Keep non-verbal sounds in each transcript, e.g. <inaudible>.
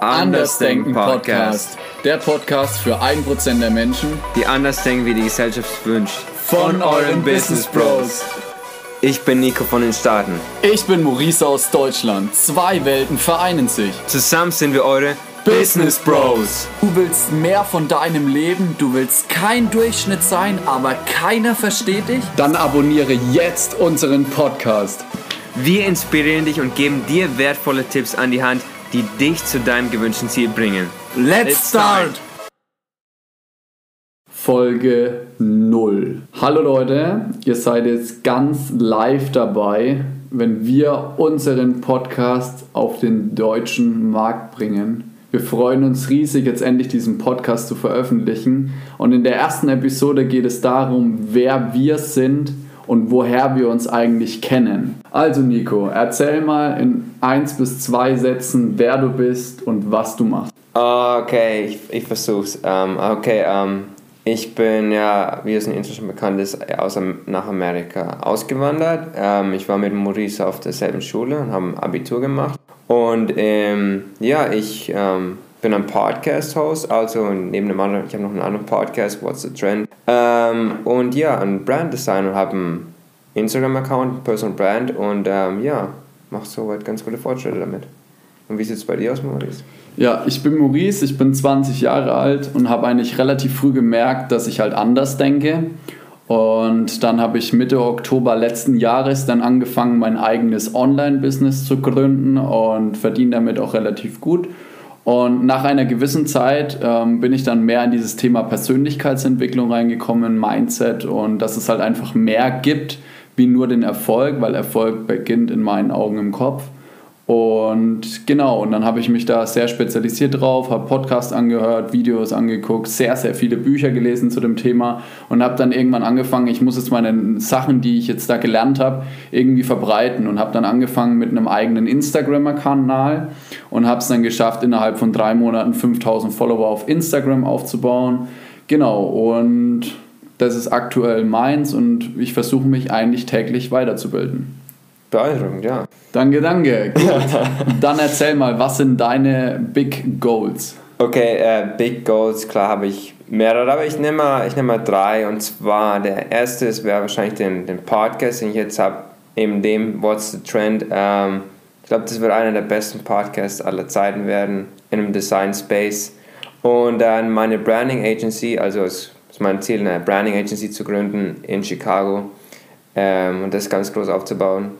Andersdenken Podcast. Der Podcast für 1% der Menschen, die anders denken, wie die Gesellschaft wünscht. Von euren Business Bros. Ich bin Nico von den Staaten. Ich bin Maurice aus Deutschland. Zwei Welten vereinen sich. Zusammen sind wir eure Business Bros. Du willst mehr von deinem Leben, du willst kein Durchschnitt sein, aber keiner versteht dich? Dann abonniere jetzt unseren Podcast. Wir inspirieren dich und geben dir wertvolle Tipps an die Hand, die dich zu deinem gewünschten Ziel bringen. Let's start! Folge 0. Hallo Leute, ihr seid jetzt ganz live dabei, wenn wir unseren Podcast auf den deutschen Markt bringen. Wir freuen uns riesig, jetzt endlich diesen Podcast zu veröffentlichen. Und in der ersten Episode geht es darum, wer wir sind und woher wir uns eigentlich kennen. Also Nico, erzähl mal in eins bis zwei Sätzen, wer du bist und was du machst. Okay, ich, ich versuch's. Um, okay, um, ich bin ja, wie es in schon bekannt ist, aus, nach Amerika ausgewandert. Um, ich war mit Maurice auf derselben Schule und habe Abitur gemacht. Und ähm, ja, ich ähm, bin ein Podcast-Host, also neben dem anderen, ich habe noch einen anderen Podcast, What's the Trend. Ähm, und ja, ein Brand-Designer und habe einen Instagram-Account, Personal Brand und ähm, ja, mache soweit ganz gute Fortschritte damit. Und wie sieht es bei dir aus, Maurice? Ja, ich bin Maurice, ich bin 20 Jahre alt und habe eigentlich relativ früh gemerkt, dass ich halt anders denke und dann habe ich Mitte Oktober letzten Jahres dann angefangen, mein eigenes Online-Business zu gründen und verdiene damit auch relativ gut. Und nach einer gewissen Zeit ähm, bin ich dann mehr in dieses Thema Persönlichkeitsentwicklung reingekommen, Mindset und dass es halt einfach mehr gibt wie nur den Erfolg, weil Erfolg beginnt in meinen Augen im Kopf. Und genau, und dann habe ich mich da sehr spezialisiert drauf, habe Podcasts angehört, Videos angeguckt, sehr, sehr viele Bücher gelesen zu dem Thema und habe dann irgendwann angefangen, ich muss jetzt meine Sachen, die ich jetzt da gelernt habe, irgendwie verbreiten und habe dann angefangen mit einem eigenen Instagram-Kanal und habe es dann geschafft, innerhalb von drei Monaten 5000 Follower auf Instagram aufzubauen. Genau, und das ist aktuell meins und ich versuche mich eigentlich täglich weiterzubilden. Beeindruckend, ja. Danke, danke. Gut. <laughs> Dann erzähl mal, was sind deine Big Goals? Okay, äh, Big Goals, klar habe ich mehrere, aber ich nehme mal, ich nehme mal drei. Und zwar der erste wäre wahrscheinlich den, den Podcast, den ich jetzt habe, eben dem What's the Trend. Ähm, glaube, das wird einer der besten Podcasts aller Zeiten werden in einem Design Space. Und dann meine Branding Agency, also es ist mein Ziel, eine Branding Agency zu gründen in Chicago ähm, und das ganz groß aufzubauen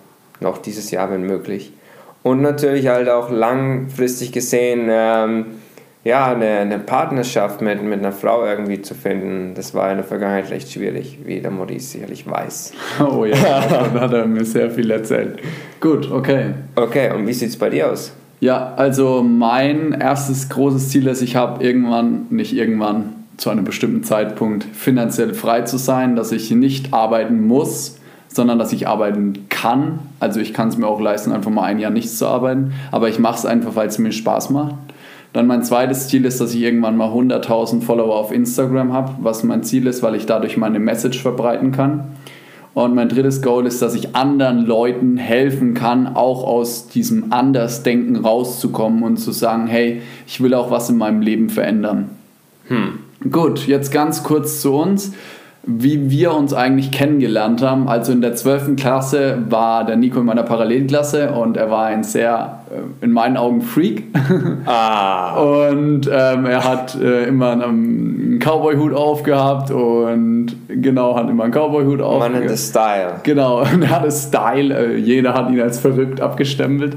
noch dieses Jahr, wenn möglich. Und natürlich halt auch langfristig gesehen, ähm, ja, eine, eine Partnerschaft mit, mit einer Frau irgendwie zu finden, das war in der Vergangenheit recht schwierig, wie der Maurice sicherlich weiß. <laughs> Oh ja, da hat er mir sehr viel erzählt. Gut, okay. Okay, und wie sieht es bei dir aus? Ja, also mein erstes großes Ziel ist, ich habe irgendwann, nicht irgendwann, zu einem bestimmten Zeitpunkt finanziell frei zu sein, dass ich nicht arbeiten muss, sondern dass ich arbeiten kann. Also ich kann es mir auch leisten, einfach mal ein Jahr nichts zu arbeiten, aber ich mache es einfach, weil es mir Spaß macht. Dann mein zweites Ziel ist, dass ich irgendwann mal 100.000 Follower auf Instagram habe, was mein Ziel ist, weil ich dadurch meine Message verbreiten kann. Und mein drittes Goal ist, dass ich anderen Leuten helfen kann, auch aus diesem Andersdenken rauszukommen und zu sagen, hey, ich will auch was in meinem Leben verändern. Hm. Gut, jetzt ganz kurz zu uns wie wir uns eigentlich kennengelernt haben. Also in der 12. Klasse war der Nico in meiner Parallelklasse und er war ein sehr, äh, in meinen Augen, Freak. <laughs> Ah. Und ähm, er hat äh, immer einen Cowboy-Hut aufgehabt und genau, hat immer einen Cowboy-Hut aufgehabt. Man nennt Style. Genau, <laughs> und er hatte Style. Äh, jeder hat ihn als verrückt abgestempelt.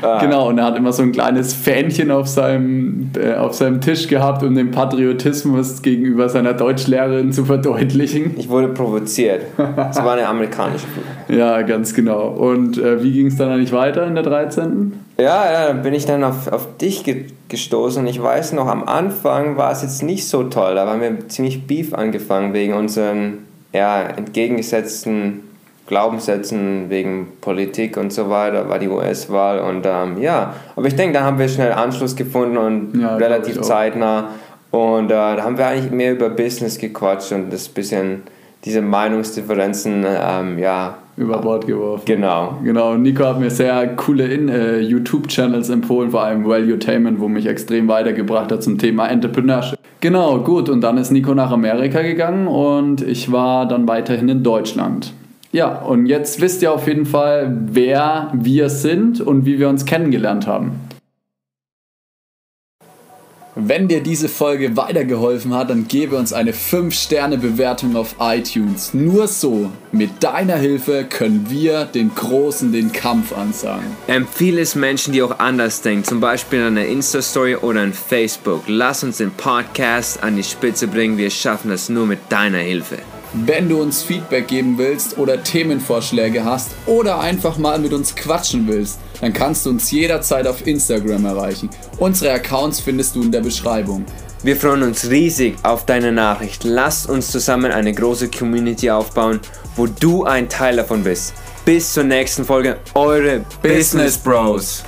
Ah. Genau, und er hat immer so ein kleines Fähnchen auf seinem, äh, auf seinem Tisch gehabt, um den Patriotismus gegenüber seiner Deutschlehrerin zu verdeutlichen. Ich wurde provoziert. <laughs> Das war eine amerikanische Flugzeug. ja, ganz genau. Und äh, wie ging es dann eigentlich weiter in der 13.? Ja, ja, dann bin ich dann auf, auf dich ge gestoßen. Ich weiß noch, am Anfang war es jetzt nicht so toll. Da haben wir ziemlich Beef angefangen wegen unseren ja, entgegengesetzten Glaubenssätzen wegen Politik und so weiter, war die US-Wahl und ähm, ja, aber ich denke, da haben wir schnell Anschluss gefunden und ja, relativ zeitnah und äh, da haben wir eigentlich mehr über Business gequatscht und das bisschen diese Meinungsdifferenzen ähm, ja, über Bord geworfen. Genau. Genau, Nico hat mir sehr coole äh, YouTube-Channels empfohlen, vor allem Valuetainment, wo mich extrem weitergebracht hat zum Thema Entrepreneurship. Genau, gut, und dann ist Nico nach Amerika gegangen und ich war dann weiterhin in Deutschland. Ja, und jetzt wisst ihr auf jeden Fall, wer wir sind und wie wir uns kennengelernt haben. Wenn dir diese Folge weitergeholfen hat, dann gebe uns eine 5-Sterne-Bewertung auf iTunes. Nur so, mit deiner Hilfe, können wir den Großen den Kampf ansagen. Empfehle es Menschen, die auch anders denken, zum Beispiel an der Insta-Story oder an Facebook. Lass uns den Podcast an die Spitze bringen. Wir schaffen das nur mit deiner Hilfe. Wenn du uns Feedback geben willst oder Themenvorschläge hast oder einfach mal mit uns quatschen willst, dann kannst du uns jederzeit auf Instagram erreichen. Unsere Accounts findest du in der Beschreibung. Wir freuen uns riesig auf deine Nachricht. Lass uns zusammen eine große Community aufbauen, wo du ein Teil davon bist. Bis zur nächsten Folge, eure Business Bros.